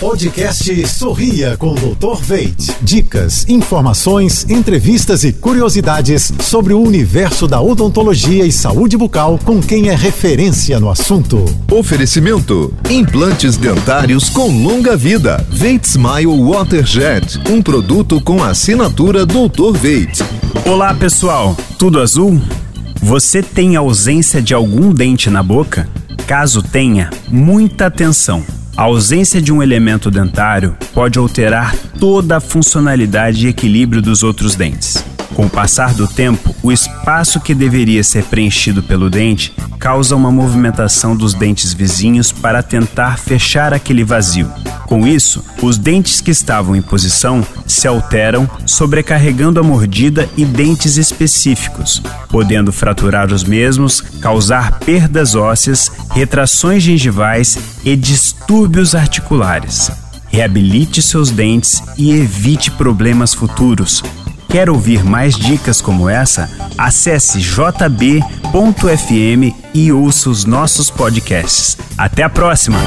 Podcast Sorria com o Dr. Veit. Dicas, informações, entrevistas e curiosidades sobre o universo da odontologia e saúde bucal com quem é referência no assunto. Oferecimento: implantes dentários com longa vida. Veit Smile Waterjet, um produto com assinatura Dr. Veit. Olá, pessoal. Tudo azul? Você tem ausência de algum dente na boca? Caso tenha, muita atenção. A ausência de um elemento dentário pode alterar toda a funcionalidade e equilíbrio dos outros dentes. Com o passar do tempo, o espaço que deveria ser preenchido pelo dente causa uma movimentação dos dentes vizinhos para tentar fechar aquele vazio. Com isso, os dentes que estavam em posição se alteram, sobrecarregando a mordida e dentes específicos, podendo fraturar os mesmos, causar perdas ósseas, retrações gengivais e distúrbios articulares. Reabilite seus dentes e evite problemas futuros. Quer ouvir mais dicas como essa? Acesse jb.fm e ouça os nossos podcasts. Até a próxima!